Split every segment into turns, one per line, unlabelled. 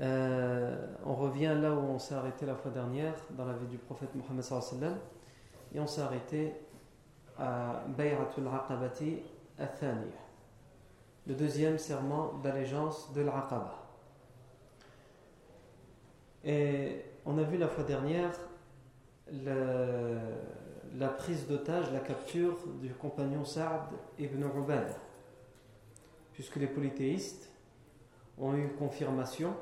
Euh, on revient là où on s'est arrêté la fois dernière, dans la vie du prophète Mohammed sallam, et on s'est arrêté à Bay'atul Aqabati al-Thaniya, le deuxième serment d'allégeance de l'Aqaba. Et on a vu la fois dernière la prise d'otage, la capture du compagnon Saad ibn Ubad, puisque les polythéistes ont eu confirmation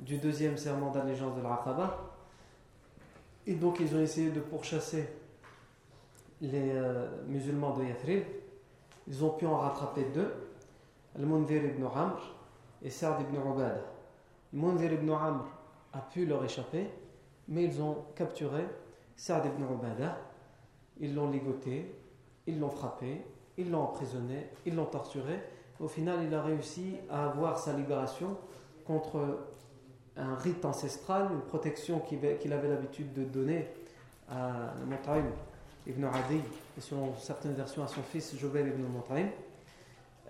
du deuxième serment d'allégeance de l'Aqaba. Et donc ils ont essayé de pourchasser les euh, musulmans de Yathrib. Ils ont pu en rattraper deux, Al-Munzir ibn Amr et Sa'd ibn Ubada. Al-Munzir ibn Amr a pu leur échapper, mais ils ont capturé Sa'd ibn Ubada. Ils l'ont ligoté, ils l'ont frappé, ils l'ont emprisonné, ils l'ont torturé. Au final, il a réussi à avoir sa libération contre un rite ancestral, une protection qu'il avait l'habitude de donner à Mut'im ibn Adi et selon certaines versions à son fils Jobel ibn Mut'im.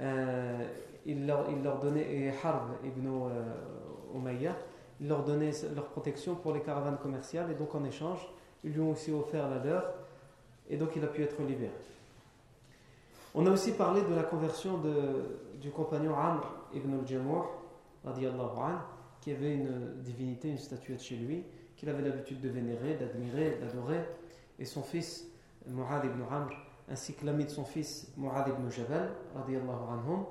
Euh, il, leur, il, leur, donnait, et Harb ibn euh, Umayya, il leur donnait leur protection pour les caravanes commerciales et donc en échange, ils lui ont aussi offert la leur et donc il a pu être libéré. On a aussi parlé de la conversion du compagnon Amr ibn al-Jamuh, radiallahu anhu, qui avait une divinité, une statuette chez lui, qu'il avait l'habitude de vénérer, d'admirer, d'adorer, et son fils Mu'ad ibn Amr, ainsi que l'ami de son fils Mu'ad ibn Jabal, anhum,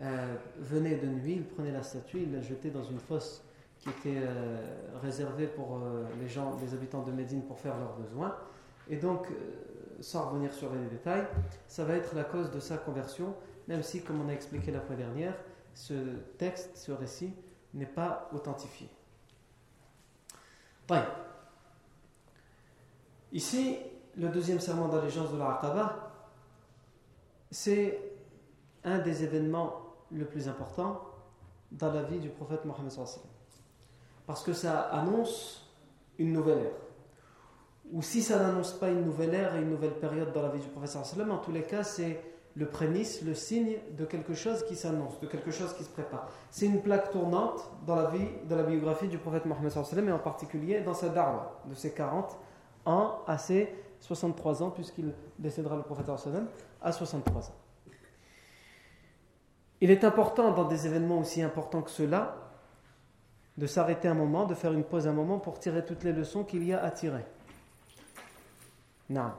euh, venait de nuit, il prenait la statue, il la jetait dans une fosse qui était euh, réservée pour euh, les gens, les habitants de Médine pour faire leurs besoins. Et donc, euh, sans revenir sur les détails, ça va être la cause de sa conversion, même si, comme on a expliqué la fois dernière, ce texte, ce récit, n'est pas authentifié. Ici, le deuxième serment d'allégeance de l'Aqaba, c'est un des événements le plus importants dans la vie du prophète Mohammed parce que ça annonce une nouvelle ère. Ou si ça n'annonce pas une nouvelle ère et une nouvelle période dans la vie du prophète en tous les cas, c'est le prémisse, le signe de quelque chose qui s'annonce, de quelque chose qui se prépare. C'est une plaque tournante dans la vie, dans la biographie du prophète Mohammed et en particulier dans sa darwa de ses 40 ans à ses 63 ans, puisqu'il décédera le prophète à 63 ans. Il est important dans des événements aussi importants que ceux-là de s'arrêter un moment, de faire une pause un moment pour tirer toutes les leçons qu'il y a à tirer. Non.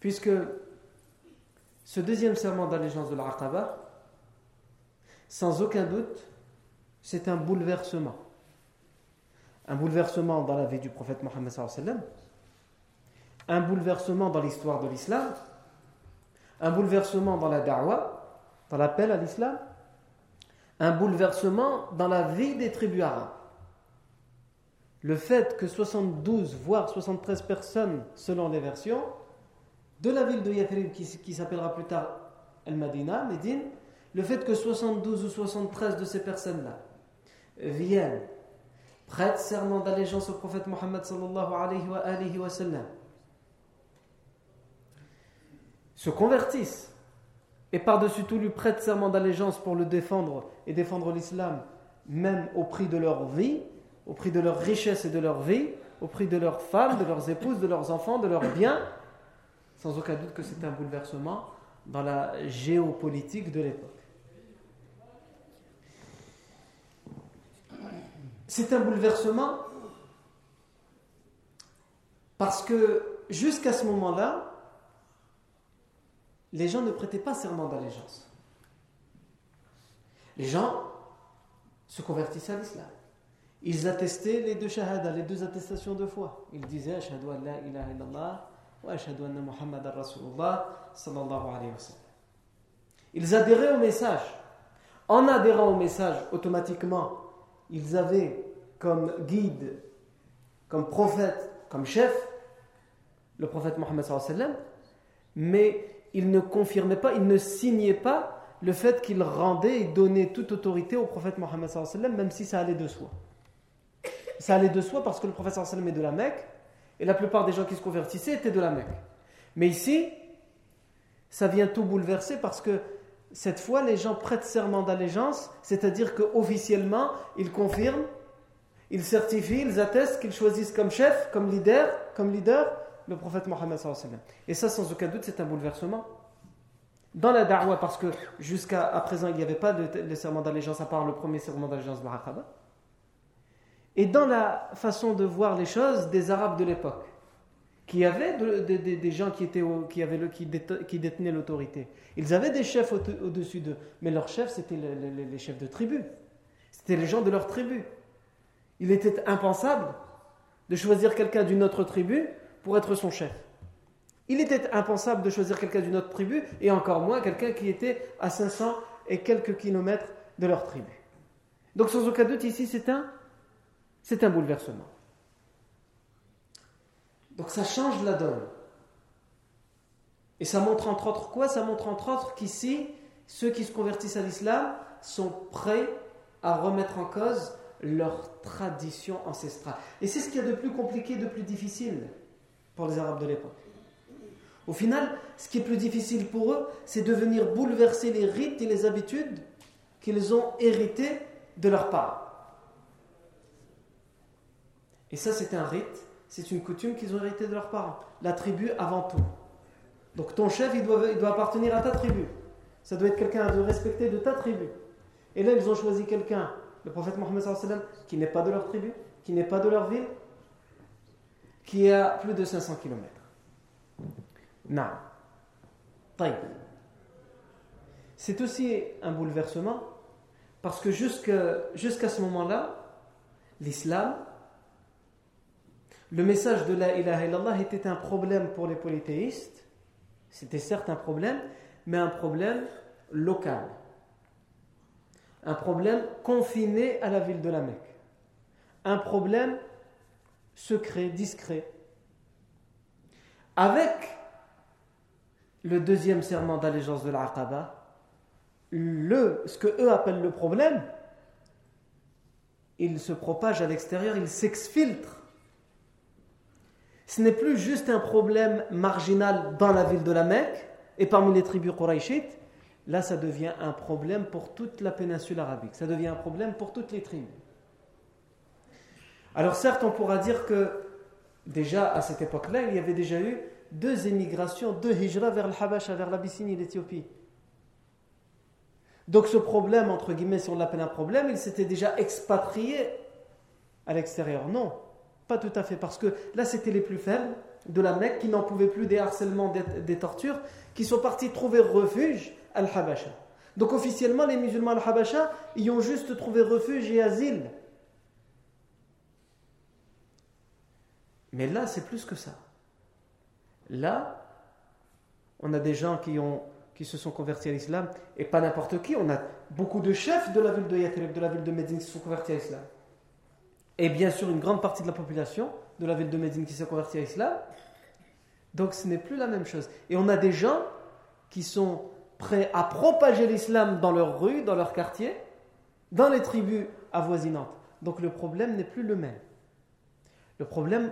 Puisque ce deuxième serment d'allégeance de l'Aqaba, sans aucun doute, c'est un bouleversement. Un bouleversement dans la vie du prophète Mohammed un bouleversement dans l'histoire de l'islam, un bouleversement dans la da'wah, dans l'appel à l'islam, un bouleversement dans la vie des tribus arabes. Le fait que 72, voire 73 personnes, selon les versions, de la ville de Yathrib qui, s'appellera plus tard El-Madina, Médine, le fait que 72 ou 73 de ces personnes-là viennent prêtent serment d'allégeance au prophète Mohammed sallallahu alayhi wa, se convertissent et par-dessus tout lui prêtent serment d'allégeance pour le défendre et défendre l'islam, même au prix de leur vie, au prix de leur richesse et de leur vie, au prix de leurs femmes, de leurs épouses, de leurs enfants, de leurs biens, sans aucun doute que c'est un bouleversement dans la géopolitique de l'époque. C'est un bouleversement parce que jusqu'à ce moment-là, les gens ne prêtaient pas serment d'allégeance. Les gens se convertissaient à l'islam. Ils attestaient les deux shahada, les deux attestations de foi. Ils disaient Ashhadu an la ilaha illallah wa ashhadu anna Muhammad Rasulullah sallallahu alayhi wa sallam. Ils adhéraient au message. En adhérant au message, automatiquement, ils avaient comme guide, comme prophète, comme chef, le prophète Mohammed mais ils ne confirmaient pas, ils ne signaient pas le fait qu'ils rendaient et donnaient toute autorité au prophète Mohammed même si ça allait de soi. Ça allait de soi parce que le prophète sallam est de la Mecque et la plupart des gens qui se convertissaient étaient de la Mecque. Mais ici, ça vient tout bouleverser parce que cette fois, les gens prêtent serment d'allégeance, c'est-à-dire qu'officiellement, ils confirment, ils certifient, ils attestent qu'ils choisissent comme chef, comme leader, comme leader le prophète Mohammed. Et ça, sans aucun doute, c'est un bouleversement. Dans la da'wah, parce que jusqu'à présent, il n'y avait pas de, serment d'allégeance à part le premier serment d'allégeance de Aqaba. Et dans la façon de voir les choses des Arabes de l'époque qui avaient des gens qui, étaient qui, avaient le, qui, détenaient l'autorité. Ils avaient des chefs au-dessus d'eux, mais leurs chefs, c'était les, chefs de tribu. C'était les gens de leur tribu. Il était impensable de choisir quelqu'un d'une autre tribu pour être son chef. Il était impensable de choisir quelqu'un d'une autre tribu, et encore moins quelqu'un qui était à 500 et quelques kilomètres de leur tribu. Donc sans aucun doute, ici, c'est un, c'est un bouleversement. Donc ça change la donne. Et ça montre entre autres quoi? Ça montre entre autres qu'ici, ceux qui se convertissent à l'islam sont prêts à remettre en cause leur tradition ancestrale. Et c'est ce qu'il y a de plus compliqué, de plus difficile pour les Arabes de l'époque. Au final, ce qui est plus difficile pour eux, c'est de venir bouleverser les rites et les habitudes qu'ils ont hérités de leurs parents. Et ça, c'est un rite c'est une coutume qu'ils ont hérité de leurs parents. La tribu avant tout. Donc ton chef, il doit, il doit appartenir à ta tribu. Ça doit être quelqu'un de respecté de ta tribu. Et là, ils ont choisi quelqu'un, le prophète Mohammed qui n'est pas de leur tribu, qui n'est pas de leur ville, qui est à plus de 500 km. Non. C'est aussi un bouleversement parce que jusqu'à ce moment-là, l'islam le message de la ilaha illallah était un problème pour les polythéistes. C'était certes un problème, mais un problème local. Un problème confiné à la ville de la Mecque. Un problème secret, discret. Avec le deuxième serment d'allégeance de l'Aqaba, le, ce que eux appellent le problème, il se propage à l'extérieur, il s'exfiltre ce n'est plus juste un problème marginal dans la ville de la Mecque et parmi les tribus Qurayshites. Là, ça devient un problème pour toute la péninsule arabique. Ça devient un problème pour toutes les tribus. Alors certes, on pourra dire que déjà à cette époque-là, il y avait déjà eu deux émigrations, deux hijras vers le vers l'Abyssinie et l'Éthiopie. Donc ce problème, entre guillemets, si on l'appelle un problème, il s'était déjà expatrié à l'extérieur. Non. Tout à fait, parce que là, c'était les plus faibles de la Mecque qui n'en pouvaient plus des harcèlements, des, tortures, qui sont partis trouver refuge à Al-Habasha. Donc officiellement, les musulmans Al-Habasha y ont juste trouvé refuge et asile. Mais là, c'est plus que ça. Là, on a des gens qui, ont, qui se sont convertis à l'islam, et pas n'importe qui. On a beaucoup de chefs de la ville de Yathrib, de la ville de Médine qui se sont convertis à l'islam et bien sûr une grande partie de la population de la ville de Médine qui s'est convertie à l'islam. Donc ce n'est plus la même chose. Et on a des gens qui sont prêts à propager l'islam dans leurs rues, dans leurs quartiers, dans les tribus avoisinantes, donc le problème n'est plus le même. Le problème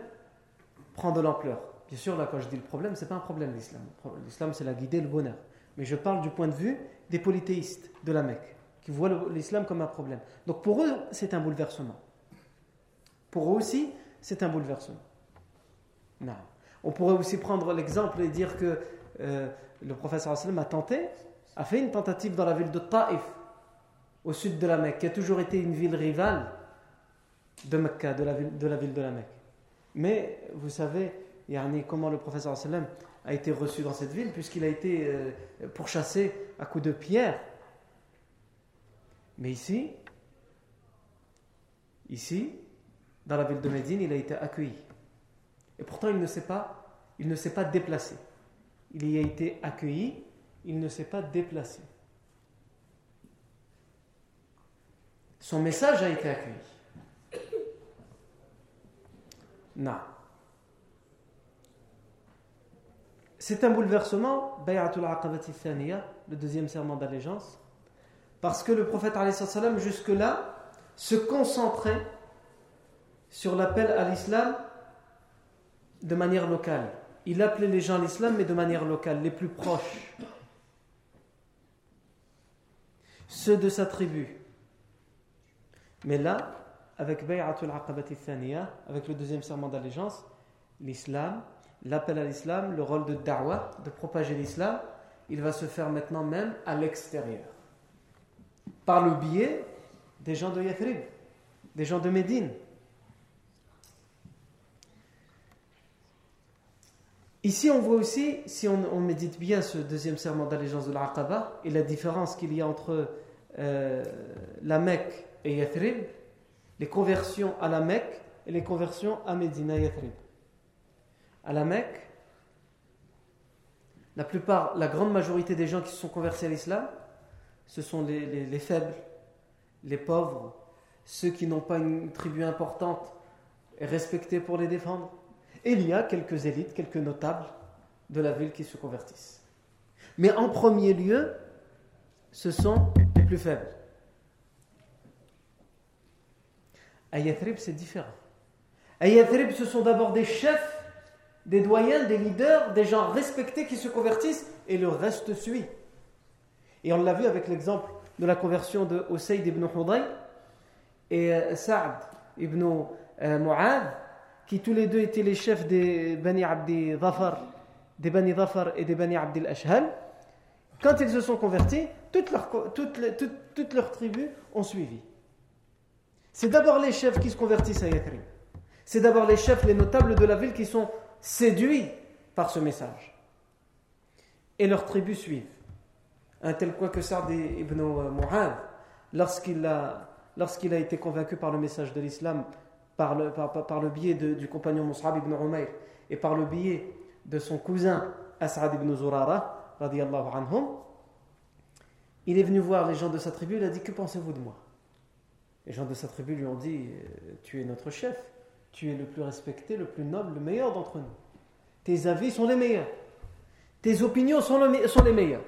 prend de l'ampleur. Bien sûr, là, quand je dis le problème, ce n'est pas un problème l'islam. L'islam, c'est la guidée, le bonheur. Mais je parle du point de vue des polythéistes de la Mecque, qui voient l'islam comme un problème. Donc pour eux, c'est un bouleversement. Pour eux aussi, c'est un bouleversement. On pourrait aussi prendre l'exemple et dire que euh, le professeur a tenté, a fait une tentative dans la ville de Taif, au sud de la Mecque, qui a toujours été une ville rivale de Mecca, de la ville de la, Mecque. Mais vous savez, comment le professeur a été reçu dans cette ville, puisqu'il a été euh, pourchassé à coups de pierre. Mais ici, ici, dans la ville de Médine, il a été accueilli. Et pourtant, il ne s'est pas, il ne pas déplacé. Il y a été accueilli, il ne s'est pas déplacé. Son message a été accueilli. Non. C'est un bouleversement, Bay'atul Aqabati Thaniya, le deuxième serment d'allégeance, parce que le prophète jusque-là se concentrait sur l'appel à l'islam de manière locale. Il appelait les gens à l'islam, mais de manière locale, les plus proches. Ceux de sa tribu. Mais là, avec Bay'atul Aqabati avec le deuxième serment d'allégeance, l'islam, l'appel à l'islam, le rôle de da'wah, de propager l'islam, il va se faire maintenant même à l'extérieur. Par le biais des gens de Yathrib, des gens de Médine. Ici, on voit aussi, si on, médite bien ce deuxième serment d'allégeance de l'Aqaba et la différence qu'il y a entre euh, la Mecque et Yathrib, les conversions à la Mecque et les conversions à Médina Yathrib. À la Mecque, la plupart, la grande majorité des gens qui se sont convertis à l'islam, ce sont les, faibles, les pauvres, ceux qui n'ont pas une tribu importante et respectée pour les défendre. Et il y a quelques élites, quelques notables de la ville qui se convertissent. Mais en premier lieu, ce sont les plus faibles. À Yathrib, c'est différent. À Yathrib, ce sont d'abord des chefs, des doyens, des leaders, des gens respectés qui se convertissent et le reste suit. Et on l'a vu avec l'exemple de la conversion de Oseyd ibn Hudayr et euh, Sa'd ibn euh, Mu'ad, qui tous les deux étaient les chefs des Bani Abdi Dhafar, des Bani Dhafar et des Bani Abdil Ashhal. Quand ils se sont convertis, toutes leurs, tribus ont suivi. C'est d'abord les chefs qui se convertissent à Yathrib. C'est d'abord les chefs, les notables de la ville qui sont séduits par ce message. Et leurs tribus suivent. Un tel point que Sa'd ibn Mu'ad, lorsqu'il a, lorsqu'il a été convaincu par le message de l'islam, par le, par, le biais du compagnon Mus'ab ibn Umayr, et par le biais de son cousin As'ad ibn Zurara, il est venu voir les gens de sa tribu, il a dit Que pensez-vous de moi? Les gens de sa tribu lui ont dit euh, Tu es notre chef, tu es le plus respecté, le plus noble, le meilleur d'entre nous. Tes avis sont les meilleurs, tes opinions sont, les meilleures.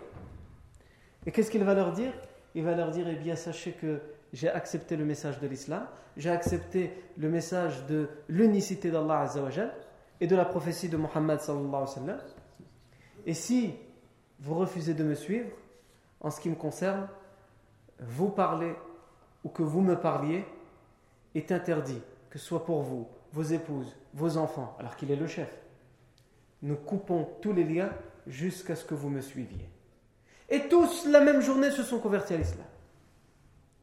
Et qu'est-ce qu'il va leur dire? Il va leur dire Eh bien, sachez que j'ai accepté le message de l'islam, j'ai accepté le message de l'unicité d'Allah et de la prophétie de Muhammad Et si vous refusez de me suivre, en ce qui me concerne, vous parlez ou que vous me parliez est interdit, que ce soit pour vous, vos épouses, vos enfants, alors qu'il est le chef. Nous coupons tous les liens jusqu'à ce que vous me suiviez. Et tous, la même journée, se sont convertis à l'islam.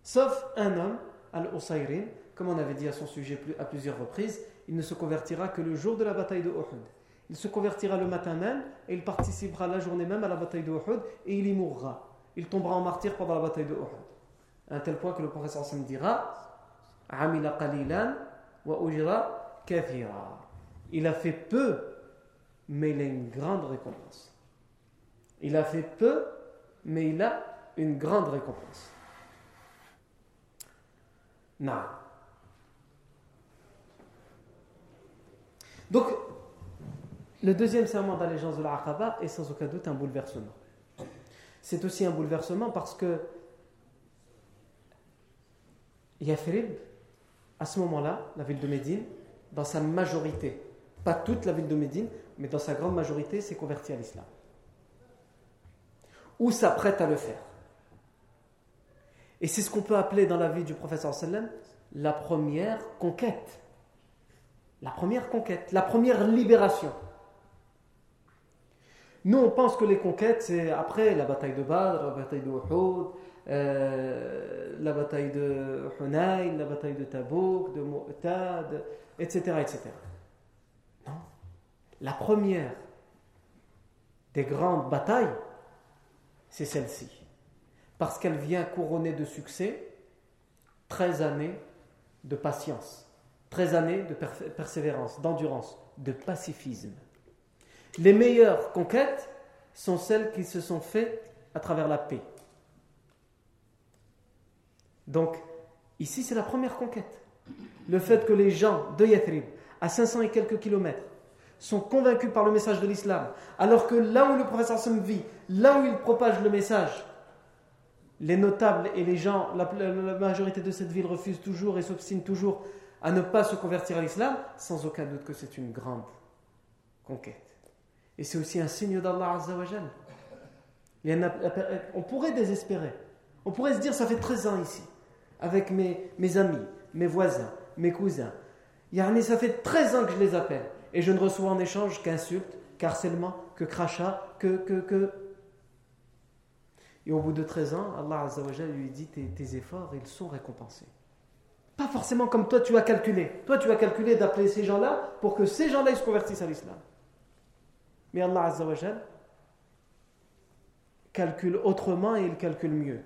Sauf un homme, Al-Usayrin, comme on avait dit à son sujet à plusieurs reprises, il ne se convertira que le jour de la bataille de Uhud. Il se convertira le matin même et il participera la journée même à la bataille de Uhud et il y mourra. Il tombera en martyr pendant la bataille de Uhud à un tel point que le professeur Sam dira Amila qalilan wa ujra. Il a fait peu, mais il a une grande récompense. Il a fait peu, mais il a une grande récompense. Non. Donc, le deuxième serment d'allégeance de l'Aqaba est sans aucun doute un bouleversement. C'est aussi un bouleversement parce que Yathrib à ce moment-là, la ville de Médine, dans sa majorité, pas toute la ville de Médine, mais dans sa grande majorité, s'est convertie à l'islam. Ou s'apprête à le faire? Et c'est ce qu'on peut appeler dans la vie du professeur sallam la première conquête. La première conquête, la première libération. Nous, on pense que les conquêtes, c'est après la bataille de Badr, la bataille de Uhud, euh, la bataille de Hunayn, la bataille de Tabouk, de Mu'tad, etc., etc. Non. La première des grandes batailles, c'est celle-ci. Parce qu'elle vient couronner de succès 13 années de patience, 13 années de persévérance, d'endurance, de pacifisme. Les meilleures conquêtes sont celles qui se sont faites à travers la paix. Donc, ici, c'est la première conquête. Le fait que les gens de Yathrib, à 500 et quelques kilomètres, sont convaincus par le message de l'islam, alors que là où le professeur Sam vit, là où il propage le message, les notables et les gens, la, majorité de cette ville refusent toujours et s'obstinent toujours à ne pas se convertir à l'islam, sans aucun doute que c'est une grande conquête. Et c'est aussi un signe d'Allah Azzawajal. On pourrait désespérer. On pourrait se dire, ça fait 13 ans ici, avec mes, amis, mes voisins, mes cousins. Yani, ça fait 13 ans que je les appelle. Et je ne reçois en échange qu'insultes, qu'harcèlement, que crachats, que, que, que et au bout de 13 ans, Allah Azzawajal lui dit tes, efforts, ils sont récompensés. Pas forcément comme toi tu as calculé. Toi tu as calculé d'appeler ces gens-là pour que ces gens-là se convertissent à l'islam. Mais Allah Azzawajal calcule autrement et il calcule mieux.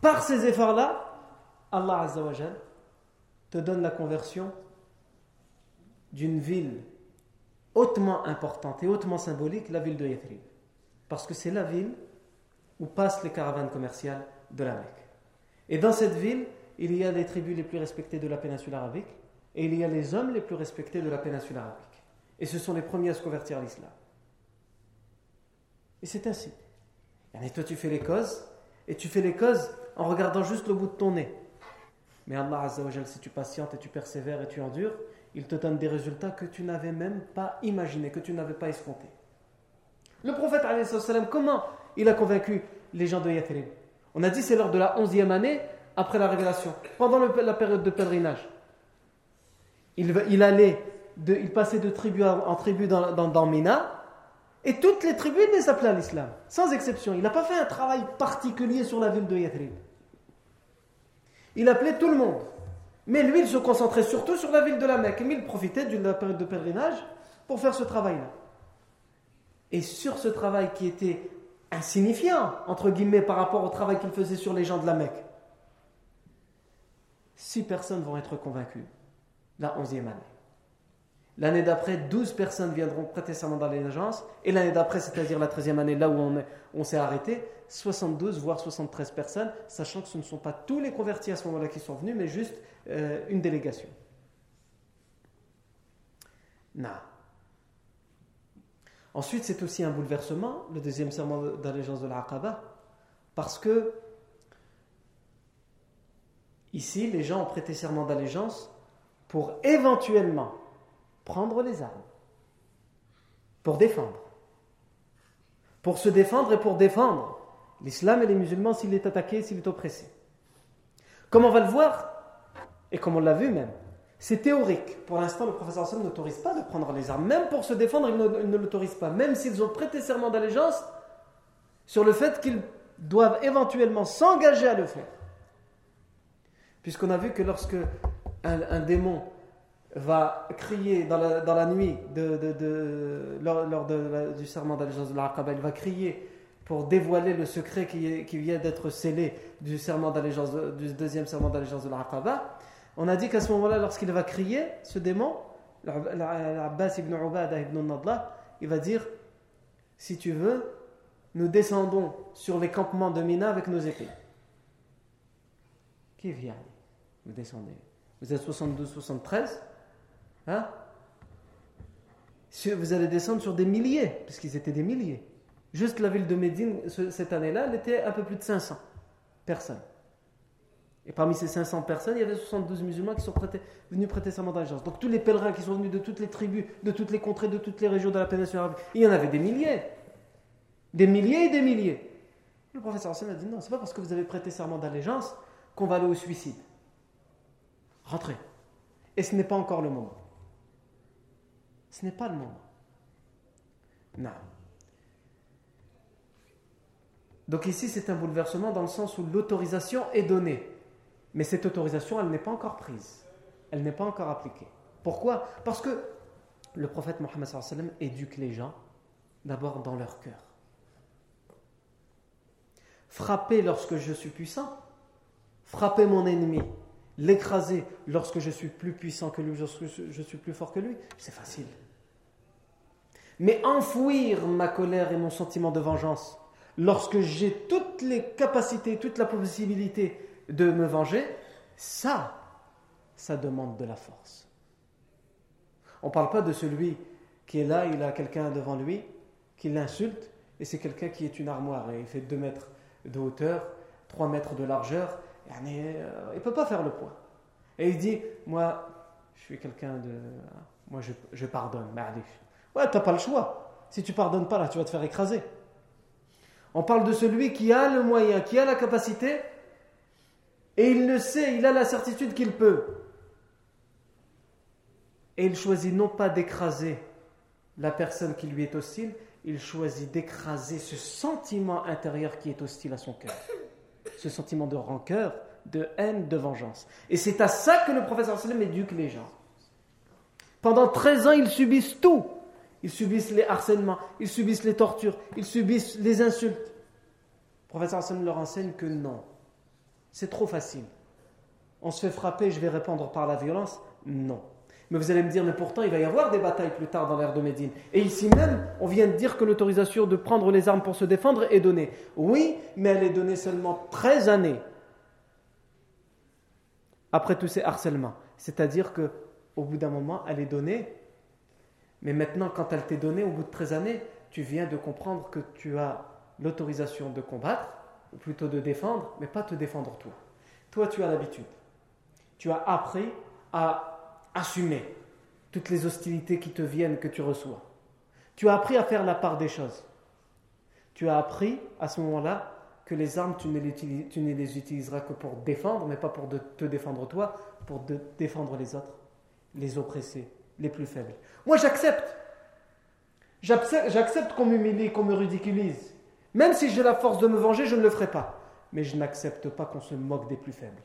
Par ces efforts-là, Allah Azzawajal te donne la conversion d'une ville hautement importante et hautement symbolique, la ville de Yathrib. Parce que c'est la ville où passent les caravanes commerciales de la Mecque. Et dans cette ville, il y a les tribus les plus respectées de la péninsule arabique et il y a les hommes les plus respectés de la péninsule arabique. Et ce sont les premiers à se convertir à l'islam. Et c'est ainsi. Et toi, tu fais les causes, et tu fais les causes en regardant juste le bout de ton nez. Mais Allah Azzawajal, si tu patientes et tu persévères et tu endures, il te donne des résultats que tu n'avais même pas imaginés, que tu n'avais pas escomptés. Le prophète, comment il a convaincu les gens de Yathrib? On a dit c'est lors de la onzième année après la révélation, pendant la période de pèlerinage. Il, allait, il passait de tribu en tribu dans, dans, Mina, et toutes les tribus les appelaient à l'islam, sans exception. Il n'a pas fait un travail particulier sur la ville de Yathrib. Il appelait tout le monde. Mais lui, il se concentrait surtout sur la ville de la Mecque. Mais il profitait de la période de pèlerinage pour faire ce travail-là. Et sur ce travail qui était insignifiant, entre guillemets, par rapport au travail qu'il faisait sur les gens de la Mecque, six personnes vont être convaincues la onzième année. L'année d'après, douze personnes viendront prêter serment dans l'agence. Et l'année d'après, c'est-à-dire la treizième année, là où on, on s'est arrêté, 72 voire 73 personnes, sachant que ce ne sont pas tous les convertis à ce moment-là qui sont venus, mais juste euh, une délégation. Non. Ensuite, c'est aussi un bouleversement, le deuxième serment d'allégeance de l'Aqaba, parce que ici, les gens ont prêté serment d'allégeance pour éventuellement prendre les armes, pour défendre. Pour se défendre et pour défendre l'islam et les musulmans s'il est attaqué, s'il est oppressé. Comme on va le voir, et comme on l'a vu même, c'est théorique. Pour l'instant, le professeur Hassan n'autorise pas de prendre les armes. Même pour se défendre, il ne, l'autorise pas. Même s'ils ont prêté serment d'allégeance sur le fait qu'ils doivent éventuellement s'engager à le faire. Puisqu'on a vu que lorsque un, démon va crier dans la, nuit lors, du serment d'allégeance de l'Aqaba, il va crier pour dévoiler le secret qui, vient d'être scellé du, serment du deuxième serment d'allégeance de l'Aqaba on a dit qu'à ce moment-là, lorsqu'il va crier, ce démon, l'Abbas ibn Ubada ibn Nadla, il va dire Si tu veux, nous descendons sur les campements de Mina avec nos épées. Qui vient Vous descendez. Vous êtes 72, 73 Hein? Vous allez descendre sur des milliers, puisqu'ils étaient des milliers. Juste la ville de Médine, cette année-là, elle était un peu plus de 500 personnes. Et parmi ces 500 personnes, il y avait 72 musulmans qui sont venus prêter serment d'allégeance. Donc tous les pèlerins qui sont venus de toutes les tribus, de toutes les contrées, de toutes les régions de la péninsule arabe, il y en avait des milliers. Des milliers et des milliers. Le professeur Hassan a dit non, c'est pas parce que vous avez prêté serment d'allégeance qu'on va aller au suicide. Rentrez. Et ce n'est pas encore le moment. Ce n'est pas le moment. Non. Donc ici, c'est un bouleversement dans le sens où l'autorisation est donnée. Mais cette autorisation, elle n'est pas encore prise. Elle n'est pas encore appliquée. Pourquoi? Parce que le prophète Mohammed éduque les gens d'abord dans leur cœur. Frapper lorsque je suis puissant, frapper mon ennemi, l'écraser lorsque je suis plus puissant que lui, lorsque je suis plus fort que lui, c'est facile. Mais enfouir ma colère et mon sentiment de vengeance lorsque j'ai toutes les capacités, toute la possibilité de me venger, ça, ça demande de la force. On ne parle pas de celui qui est là, il a quelqu'un devant lui, qui l'insulte, et c'est quelqu'un qui est une armoire, et il fait 2 mètres de hauteur, 3 mètres de largeur, euh, il ne peut pas faire le poids. Et il dit, moi, je suis quelqu'un de... Moi, je, pardonne, Ouais, tu n'as pas le choix. Si tu pardonnes pas, là, tu vas te faire écraser. On parle de celui qui a le moyen, qui a la capacité, et il le sait, il a la certitude qu'il peut. Et il choisit non pas d'écraser la personne qui lui est hostile, il choisit d'écraser ce sentiment intérieur qui est hostile à son cœur. Ce sentiment de rancœur, de haine, de vengeance. Et c'est à ça que le professeur sallam éduque les gens. Pendant 13 ans, ils subissent tout. Ils subissent les harcèlements, ils subissent les tortures, ils subissent les insultes. Le professeur sallam leur enseigne que non, c'est trop facile. On se fait frapper, je vais répondre par la violence Non. Mais vous allez me dire, mais pourtant, il va y avoir des batailles plus tard dans l'ère de Médine. Et ici même, on vient de dire que l'autorisation de prendre les armes pour se défendre est donnée. Oui, mais elle est donnée seulement 13 années après tous ces harcèlements. C'est-à-dire que au bout d'un moment, elle est donnée. Mais maintenant, quand elle t'est donnée, au bout de 13 années, tu viens de comprendre que tu as l'autorisation de combattre ou plutôt de défendre, mais pas te défendre toi. Toi, tu as l'habitude. Tu as appris à assumer toutes les hostilités qui te viennent, que tu reçois. Tu as appris à faire la part des choses. Tu as appris à ce moment-là que les armes, tu ne, les, utiliseras que pour défendre, mais pas pour te défendre toi, pour défendre les autres, les oppressés, les plus faibles. Moi, j'accepte. J'accepte qu'on m'humilie, qu'on me ridiculise. Même si j'ai la force de me venger, je ne le ferai pas. Mais je n'accepte pas qu'on se moque des plus faibles.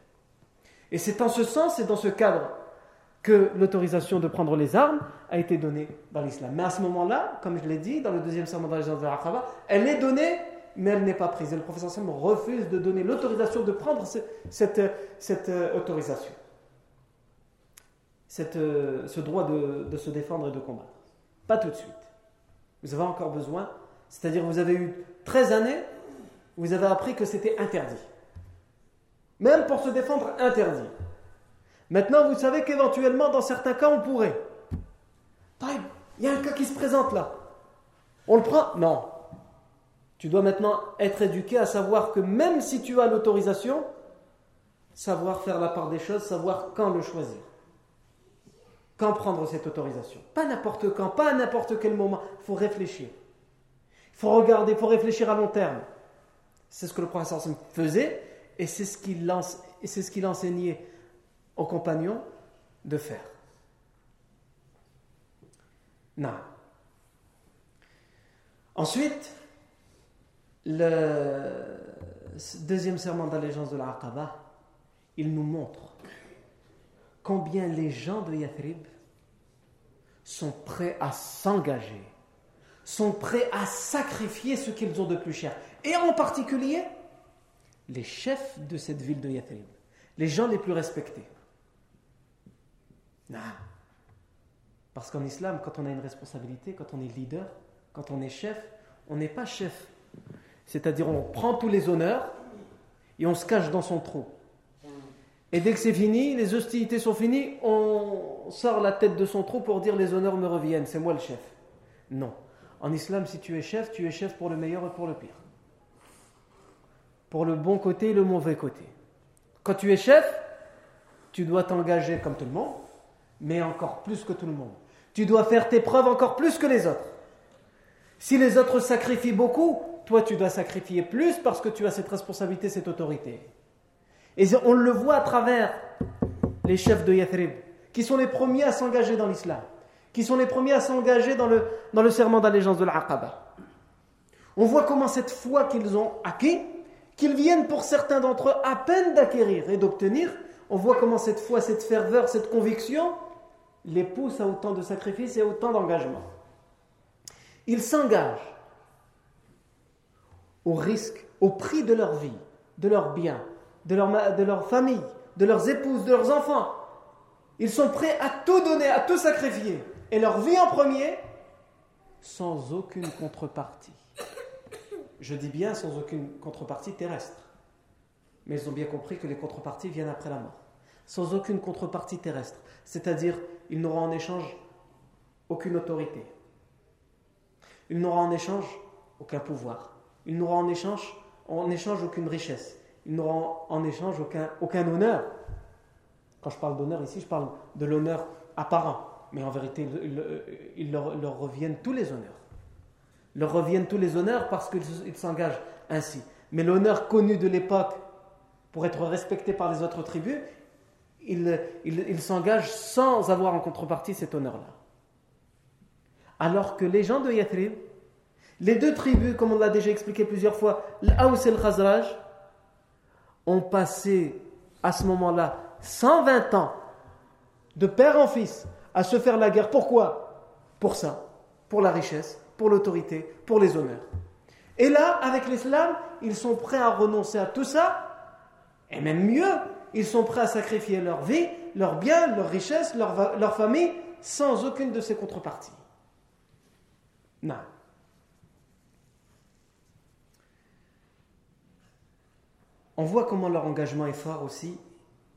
Et c'est en ce sens et dans ce cadre que l'autorisation de prendre les armes a été donnée dans l'islam. Mais à ce moment-là, comme je l'ai dit, dans le deuxième serment de la de elle est donnée, mais elle n'est pas prise. Et le professeur Sam refuse de donner l'autorisation de prendre cette, cette, euh, autorisation, cette, euh, ce droit de, de se défendre et de combattre. Pas tout de suite. Vous avez encore besoin, c'est-à-dire vous avez eu 13 années, vous avez appris que c'était interdit. Même pour se défendre, interdit. Maintenant, vous savez qu'éventuellement, dans certains cas, on pourrait. Il y a un cas qui se présente là. On le prend? Non. Tu dois maintenant être éduqué à savoir que même si tu as l'autorisation, savoir faire la part des choses, savoir quand le choisir. Quand prendre cette autorisation. Pas n'importe quand, pas à n'importe quel moment. Il faut réfléchir. Il faut regarder, il faut réfléchir à long terme. C'est ce que le professeur faisait et c'est ce qu'il enseignait aux compagnons de faire. Non. Ensuite, le deuxième serment d'allégeance de l'Aqaba, il nous montre combien les gens de Yathrib sont prêts à s'engager sont prêts à sacrifier ce qu'ils ont de plus cher. Et en particulier, les chefs de cette ville de Yathrib, les gens les plus respectés. Non. Parce qu'en islam, quand on a une responsabilité, quand on est leader, quand on est chef, on n'est pas chef. C'est-à-dire on prend tous les honneurs et on se cache dans son trou. Et dès que c'est fini, les hostilités sont finies, on sort la tête de son trou pour dire les honneurs me reviennent, c'est moi le chef. Non. En islam, si tu es chef, tu es chef pour le meilleur et pour le pire. Pour le bon côté et le mauvais côté. Quand tu es chef, tu dois t'engager comme tout le monde, mais encore plus que tout le monde. Tu dois faire tes preuves encore plus que les autres. Si les autres sacrifient beaucoup, toi tu dois sacrifier plus parce que tu as cette responsabilité, cette autorité. Et on le voit à travers les chefs de Yathrib, qui sont les premiers à s'engager dans l'islam, qui sont les premiers à s'engager dans le, serment d'allégeance de l'Aqaba. On voit comment cette foi qu'ils ont acquis, qu'ils viennent pour certains d'entre eux à peine d'acquérir et d'obtenir, on voit comment cette foi, cette ferveur, cette conviction les pousse à autant de sacrifices et à autant d'engagement. Ils s'engagent au risque, au prix de leur vie, de leurs biens, de leur, de leur famille, de leurs épouses, de leurs enfants. Ils sont prêts à tout donner, à tout sacrifier. Et leur vie en premier, sans aucune contrepartie. Je dis bien sans aucune contrepartie terrestre. Mais ils ont bien compris que les contreparties viennent après la mort. Sans aucune contrepartie terrestre. C'est-à-dire, ils n'auront en échange aucune autorité. Ils n'auront en échange aucun pouvoir. Ils n'auront en échange, aucune richesse. Ils n'auront en échange aucun honneur. Quand je parle d'honneur ici, je parle de l'honneur apparent. Mais en vérité, il, leur, reviennent tous les honneurs. Ils leur reviennent tous les honneurs parce qu'ils s'engagent ainsi. Mais l'honneur connu de l'époque, pour être respecté par les autres tribus, il, il, s'engage sans avoir en contrepartie cet honneur-là. Alors que les gens de Yathrib, les deux tribus, comme on l'a déjà expliqué plusieurs fois, l'Aous et le Khazraj, ont passé à ce moment-là 120 ans de père en fils à se faire la guerre. Pourquoi? Pour ça, pour la richesse, pour l'autorité, pour les honneurs. Et là, avec l'islam, ils sont prêts à renoncer à tout ça, et même mieux, ils sont prêts à sacrifier leur vie, leurs biens, leurs richesses, leur, leur famille, sans aucune de ces contreparties. Non. On voit comment leur engagement est fort aussi,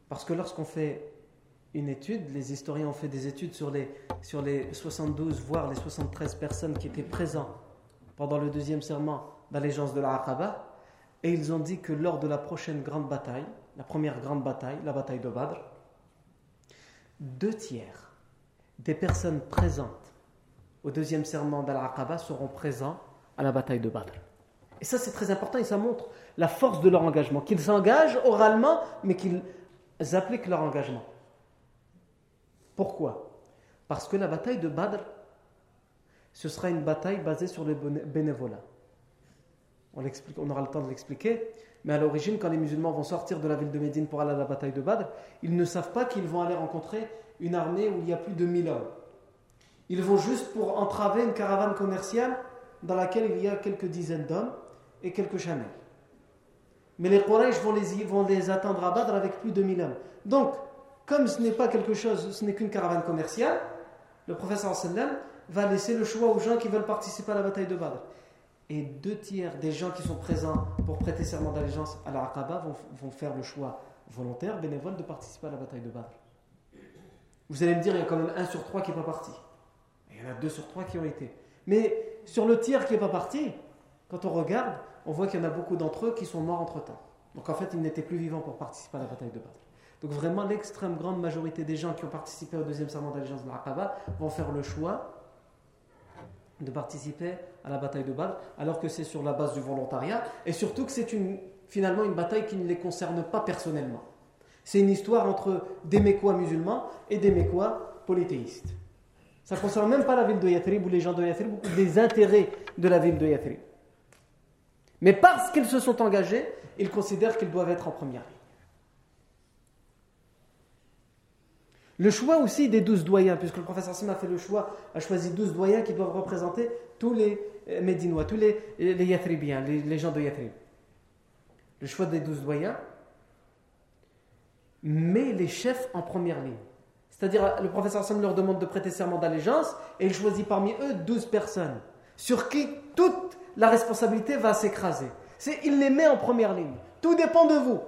parce que lorsqu'on fait une étude, les historiens ont fait des études sur les, sur les 72, voire les 73 personnes qui étaient présentes pendant le deuxième serment d'allégeance de la et ils ont dit que lors de la prochaine grande bataille, la première grande bataille, la bataille de Badr, deux tiers des personnes présentes au deuxième serment d'Al-Aqaba seront présents à la bataille de Badr. Et ça, c'est très important et ça montre la force de leur engagement, qu'ils s'engagent oralement, mais qu'ils appliquent leur engagement. Pourquoi? Parce que la bataille de Badr, ce sera une bataille basée sur le bénévolat. On, on aura le temps de l'expliquer. Mais à l'origine, quand les musulmans vont sortir de la ville de Médine pour aller à la bataille de Badr, ils ne savent pas qu'ils vont aller rencontrer une armée où il y a plus de 1000 hommes. Ils vont juste pour entraver une caravane commerciale dans laquelle il y a quelques dizaines d'hommes et quelques chamelles. Mais les Quraysh vont les, vont les attendre à Badr avec plus de 1000 hommes. Donc, comme ce n'est pas quelque chose, ce n'est qu'une caravane commerciale, le professeur sallam va laisser le choix aux gens qui veulent participer à la bataille de Badr. Et deux tiers des gens qui sont présents pour prêter serment d'allégeance à la vont, vont, faire le choix volontaire, bénévole, de participer à la bataille de Badr. Vous allez me dire, il y a quand même un sur trois qui n'est pas parti. Il y en a deux sur trois qui ont été. Mais sur le tiers qui n'est pas parti, quand on regarde, on voit qu'il y en a beaucoup d'entre eux qui sont morts entre-temps. Donc en fait, ils n'étaient plus vivants pour participer à la bataille de Badr. Donc vraiment, l'extrême grande majorité des gens qui ont participé au deuxième serment d'allégeance de l'Aqaba vont faire le choix de participer à la bataille de Badr, alors que c'est sur la base du volontariat, et surtout que c'est finalement une bataille qui ne les concerne pas personnellement. C'est une histoire entre des Mécois musulmans et des Mécois polythéistes. Ça ne concerne même pas la ville de Yathrib ou les gens de Yathrib ou des intérêts de la ville de Yathrib. Mais parce qu'ils se sont engagés, ils considèrent qu'ils doivent être en première ligne. Le choix aussi des douze doyens, puisque le professeur Sim a fait le choix, a choisi douze doyens qui doivent représenter tous les euh, Médinois, tous les, les Yathribiens, les, gens de Yathrib. Le choix des douze doyens met les chefs en première ligne. C'est-à-dire, le professeur Sam leur demande de prêter serment d'allégeance et il choisit parmi eux douze personnes sur qui toute la responsabilité va s'écraser. Il les met en première ligne. Tout dépend de vous.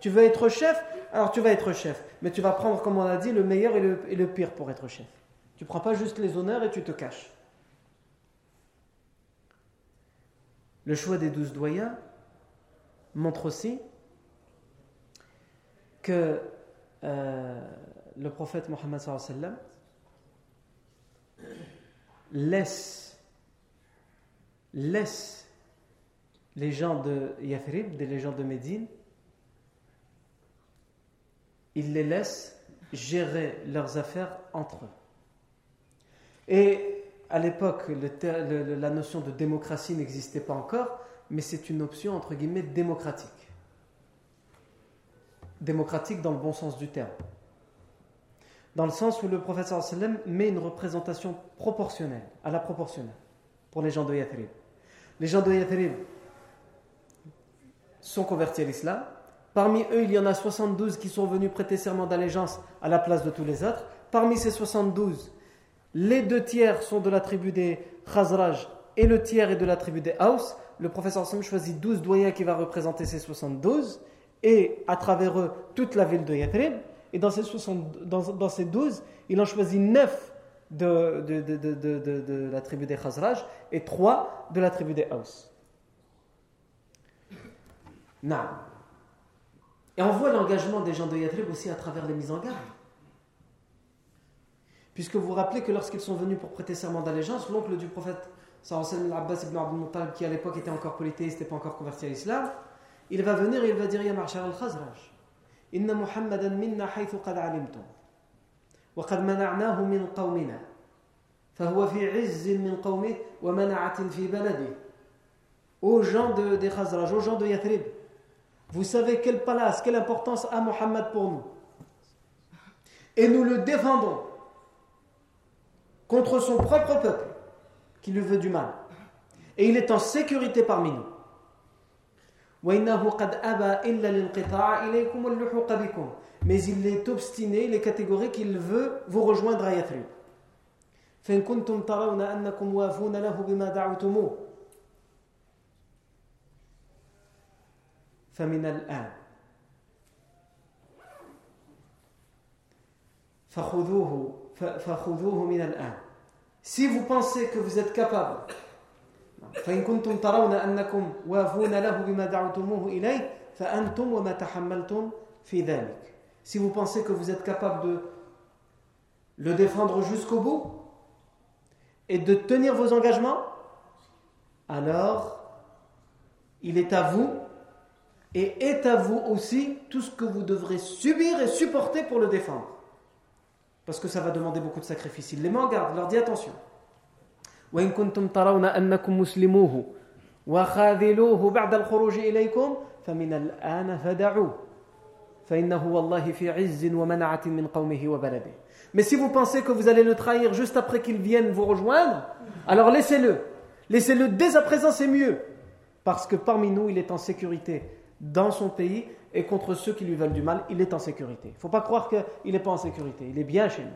Tu veux être chef? Alors tu vas être chef. Mais tu vas prendre, comme on a dit, le meilleur et le, et le pire pour être chef. Tu ne prends pas juste les honneurs et tu te caches. Le choix des douze doyens montre aussi que euh, le prophète Mohammed laisse, laisse les gens de Yathrib, les gens de Médine, il les laisse gérer leurs affaires entre eux. Et à l'époque, la notion de démocratie n'existait pas encore, mais c'est une option entre guillemets démocratique. Démocratique dans le bon sens du terme. Dans le sens où le prophète sallam met une représentation proportionnelle, à la proportionnelle, pour les gens de Yathrib. Les gens de Yathrib sont convertis à l'islam. Parmi eux, il y en a 72 qui sont venus prêter serment d'allégeance à la place de tous les autres. Parmi ces 72, les deux tiers sont de la tribu des Khazraj et le tiers est de la tribu des Haus. Le professeur Sam choisit 12 doyens qui va représenter ces 72 et à travers eux toute la ville de Yathrib. Et dans ces, dans, ces 12, il en choisit 9 de, de, la tribu des Khazraj et 3 de la tribu des Haus. Et on voit l'engagement des gens de Yathrib aussi à travers les mises en garde. Puisque vous vous rappelez que lorsqu'ils sont venus pour prêter serment d'allégeance, l'oncle du prophète, Abbas ibn Abdul Muttalib, qui à l'époque était encore polythéiste, n'était pas encore converti à l'islam, il va venir et il va dire Ya Marshal al-Khazraj, Inna Muhammadan minna haythu qad Aux gens de, Khazraj, aux gens de Yathrib, vous savez quel palace, quelle importance a Muhammad pour nous. Et nous le défendons contre son propre peuple qui lui veut du mal. Et il est en sécurité parmi nous. Mais il est obstiné, il est catégorique, il veut vous rejoindre à Yathrib. فمن الآن. فخذوه فخذوه si vous pensez que vous êtes capable si vous pensez que vous êtes capable de le défendre jusqu'au bout et de tenir vos engagements, alors il est à vous et est à vous aussi tout ce que vous devrez subir et supporter pour le défendre. Parce que ça va demander beaucoup de sacrifices. Il les met en garde, il leur dit attention. Mais si vous pensez que vous allez le trahir juste après qu'il vienne vous rejoindre, alors laissez-le. Laissez-le dès à présent, c'est mieux. Parce que parmi nous, il est en sécurité dans son pays et contre ceux qui lui veulent du mal, il est en sécurité. Il ne faut pas croire qu'il n'est pas en sécurité. Il est bien chez nous.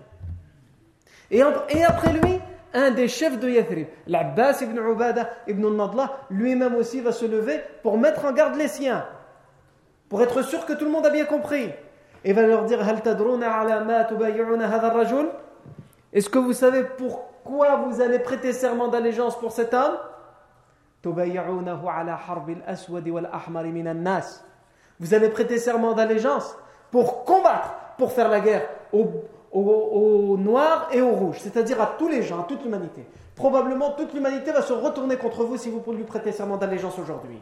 Et après lui, un des chefs de Yathrib, l'Abbas ibn Ubada ibn Nadla, lui-même aussi va se lever pour mettre en garde les siens, pour être sûr que tout le monde a bien compris. Et va leur dire Est-ce que vous savez pourquoi vous allez prêter serment d'allégeance pour cet homme? Vous allez prêter serment d'allégeance pour combattre, pour faire la guerre aux, aux, aux noirs et aux rouges, c'est-à-dire à tous les gens, à toute l'humanité. Probablement toute l'humanité va se retourner contre vous si vous pouvez lui prêtez serment d'allégeance aujourd'hui.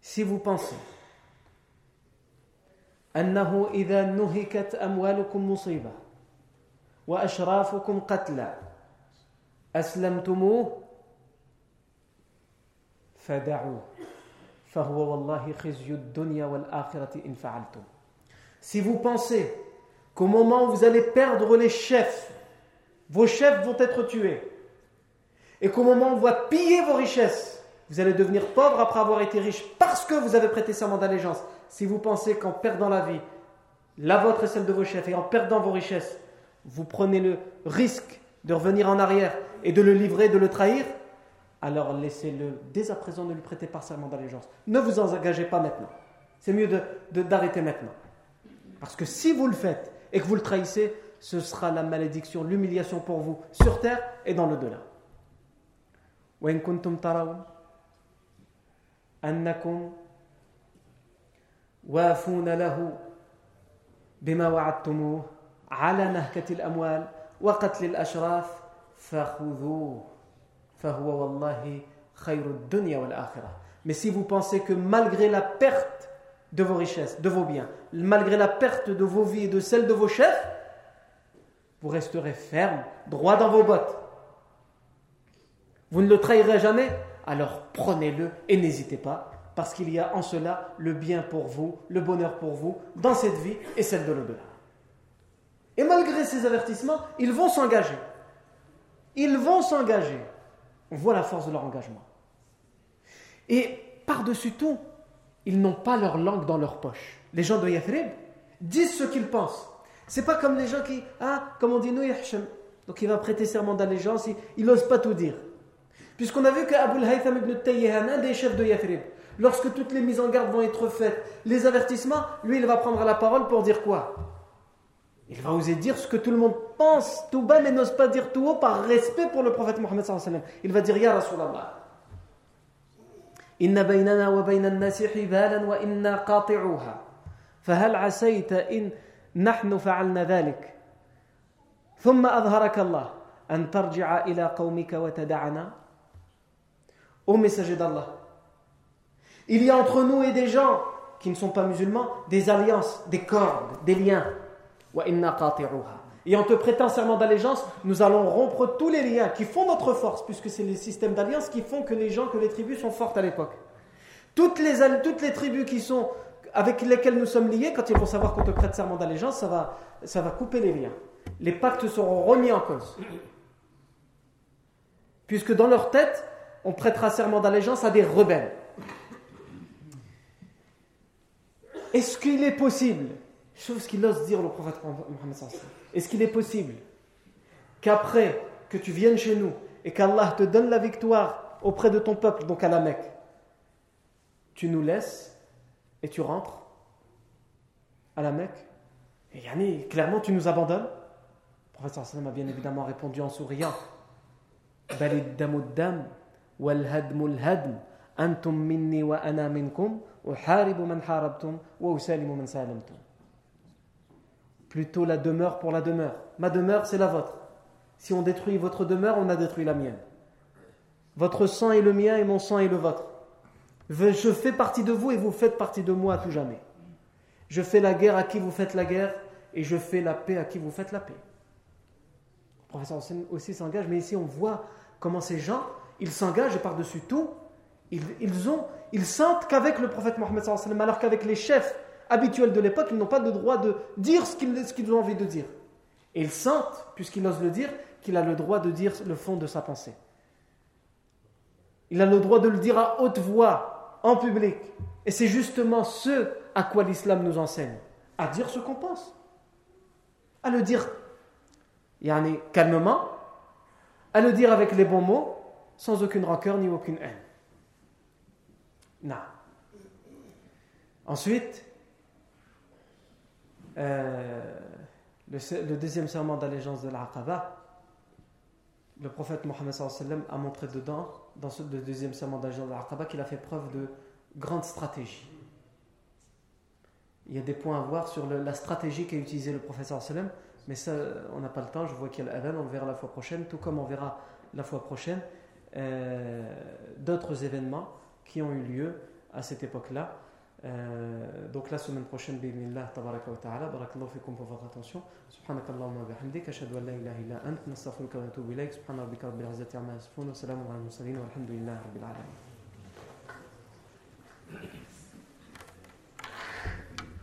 Si vous pensez أسلمتموه فدعوا. فهو والله خزي الدنيا والآخرة إن فعلتم. Si vous pensez qu'au moment où vous allez perdre les chefs, vos chefs vont être tués, et qu'au moment où on va piller vos richesses, vous allez devenir pauvre après avoir été riche parce que vous avez prêté serment d'allégeance. Si vous pensez qu'en perdant la vie, la vôtre et celle de vos chefs, et en perdant vos richesses, vous prenez le risque de revenir en arrière et de le livrer, de le trahir, alors laissez-le dès à présent, ne lui prêtez pas serment d'allégeance. Ne vous engagez pas maintenant. C'est mieux d'arrêter de, de, maintenant. Parce que si vous le faites et que vous le trahissez, ce sera la malédiction, l'humiliation pour vous sur terre et dans le-delà. بما وعدتموه mais si vous pensez que malgré la perte de vos richesses, de vos biens, malgré la perte de vos vies et de celle de vos chefs, vous resterez ferme, droit dans vos bottes. Vous ne le trahirez jamais, alors prenez-le et n'hésitez pas, parce qu'il y a en cela le bien pour vous, le bonheur pour vous, dans cette vie et celle de l'au-delà. Et malgré ces avertissements, ils vont s'engager. Ils vont s'engager. On voit la force de leur engagement. Et par-dessus tout, ils n'ont pas leur langue dans leur poche. Les gens de Yathrib disent ce qu'ils pensent. C'est pas comme les gens qui, ah, comme on dit, nous, donc il va prêter serment d'allégeance, il n'ose pas tout dire. Puisqu'on a vu qu'Abu Haytham ibn Tayyihan, un des chefs de Yathrib, lorsque toutes les mises en garde vont être faites, les avertissements, lui, il va prendre la parole pour dire quoi? Il va oser dire ce que tout le monde pense tout bas, mais n'ose pas dire tout haut par respect pour le prophète Mohammed. Il va dire Ya Rasulallah. إن بيننا وبين الناس حبالا وإنا قاطعوها فهل عسيت إن نحن فعلنا ذلك ثم أظهرك الله أن ترجع إلى قومك وتدعنا Ô messager d'Allah, il y a entre nous et des gens qui ne sont pas musulmans des alliances, des cordes, des liens. Et en te prêtant serment d'allégeance, nous allons rompre tous les liens qui font notre force, puisque c'est les systèmes d'alliance qui font que les gens, que les tribus sont fortes à l'époque. Toutes les, toutes les tribus qui sont, avec lesquelles nous sommes liés, quand ils vont savoir qu'on te prête serment d'allégeance, ça va, ça va couper les liens. Les pactes seront remis en cause. Puisque dans leur tête, on prêtera serment d'allégeance à des rebelles. Est-ce qu'il est possible, chose qu'il ose dire le prophète Mohammed est-ce qu'il est possible qu'après que tu viennes chez nous et qu'Allah te donne la victoire auprès de ton peuple, donc à la Mecque, tu nous laisses et tu rentres à la Mecque? Et Yanni, clairement, tu nous abandonnes? Le prophète a bien évidemment répondu en souriant. Antum minni wa ana minkum man harabtum wa man salamtum plutôt la demeure pour la demeure. Ma demeure, c'est la vôtre. Si on détruit votre demeure, on a détruit la mienne. Votre sang est le mien et mon sang est le vôtre. Je fais partie de vous et vous faites partie de moi à tout jamais. Je fais la guerre à qui vous faites la guerre et je fais la paix à qui vous faites la paix. Le professeur aussi s'engage, mais ici on voit comment ces gens, ils s'engagent et par-dessus tout, ils, ont, ils sentent qu'avec le prophète Mohammed, alors qu'avec les chefs habituels de l'époque, ils n'ont pas le droit de dire ce qu'ils ont envie de dire. Et ils sentent, puisqu'il ose le dire, qu'il a le droit de dire le fond de sa pensée. Il a le droit de le dire à haute voix, en public. Et c'est justement ce à quoi l'islam nous enseigne. À dire ce qu'on pense. À le dire yani, calmement. À le dire avec les bons mots, sans aucune rancœur ni aucune haine. Non. Ensuite, euh, le, deuxième serment d'allégeance de l'Aqaba, le prophète Mohammed a montré dedans, dans ce deuxième serment d'allégeance de l'Aqaba, qu'il a fait preuve de grande stratégie. Il y a des points à voir sur la stratégie qu'a utilisé le prophète sallam, mais ça, on n'a pas le temps. Je vois qu'il y a l'adhan, on le verra la fois prochaine, tout comme on verra la fois prochaine euh, d'autres événements qui ont eu lieu à cette époque-là. دونك لا سومين بروشين باذن الله تبارك وتعالى بارك الله فيكم pour votre attention. سبحانك اللهم وبحمدك اشهد ان لا اله الا انت نستغفرك ونتوب اليك سبحان ربك رب العزه عما يصفون وسلام على المرسلين والحمد لله رب العالمين Thank you.